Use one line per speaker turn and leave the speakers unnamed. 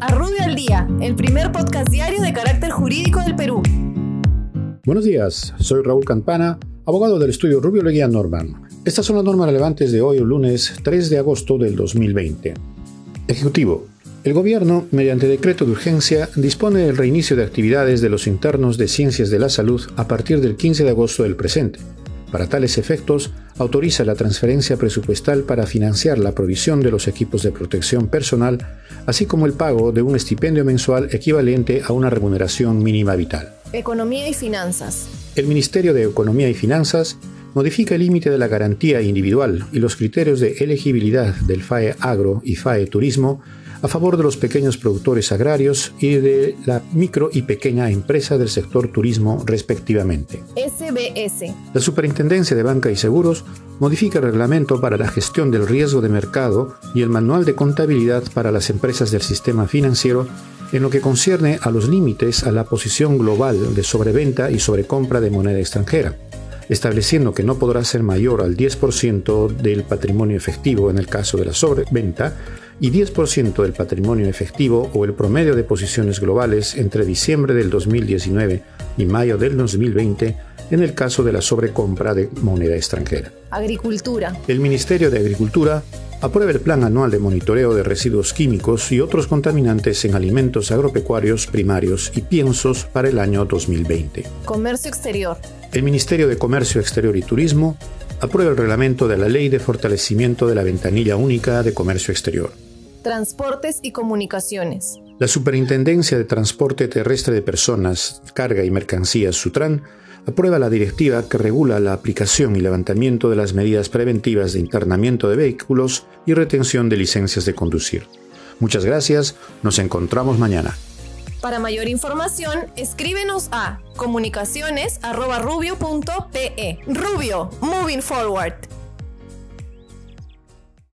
A Rubio al Día, el primer podcast diario de carácter jurídico del Perú.
Buenos días, soy Raúl Campana, abogado del estudio Rubio Leguía Norman. Estas son las normas relevantes de hoy, lunes 3 de agosto del 2020. Ejecutivo. El Gobierno, mediante decreto de urgencia, dispone del reinicio de actividades de los internos de Ciencias de la Salud a partir del 15 de agosto del presente. Para tales efectos, autoriza la transferencia presupuestal para financiar la provisión de los equipos de protección personal, así como el pago de un estipendio mensual equivalente a una remuneración mínima vital.
Economía y finanzas.
El Ministerio de Economía y Finanzas modifica el límite de la garantía individual y los criterios de elegibilidad del FAE Agro y FAE Turismo a favor de los pequeños productores agrarios y de la micro y pequeña empresa del sector turismo respectivamente.
SBS.
La Superintendencia de Banca y Seguros modifica el reglamento para la gestión del riesgo de mercado y el manual de contabilidad para las empresas del sistema financiero en lo que concierne a los límites a la posición global de sobreventa y sobrecompra de moneda extranjera estableciendo que no podrá ser mayor al 10% del patrimonio efectivo en el caso de la sobreventa y 10% del patrimonio efectivo o el promedio de posiciones globales entre diciembre del 2019 y mayo del 2020 en el caso de la sobrecompra de moneda extranjera.
Agricultura.
El Ministerio de Agricultura aprueba el Plan Anual de Monitoreo de Residuos Químicos y otros contaminantes en alimentos agropecuarios primarios y piensos para el año 2020.
Comercio exterior.
El Ministerio de Comercio Exterior y Turismo aprueba el reglamento de la Ley de Fortalecimiento de la Ventanilla Única de Comercio Exterior.
Transportes y comunicaciones.
La Superintendencia de Transporte Terrestre de Personas, Carga y Mercancías, SUTRAN, aprueba la directiva que regula la aplicación y levantamiento de las medidas preventivas de internamiento de vehículos y retención de licencias de conducir. Muchas gracias, nos encontramos mañana.
Para mayor información, escríbenos a comunicaciones.rubio.pe. Rubio, moving forward.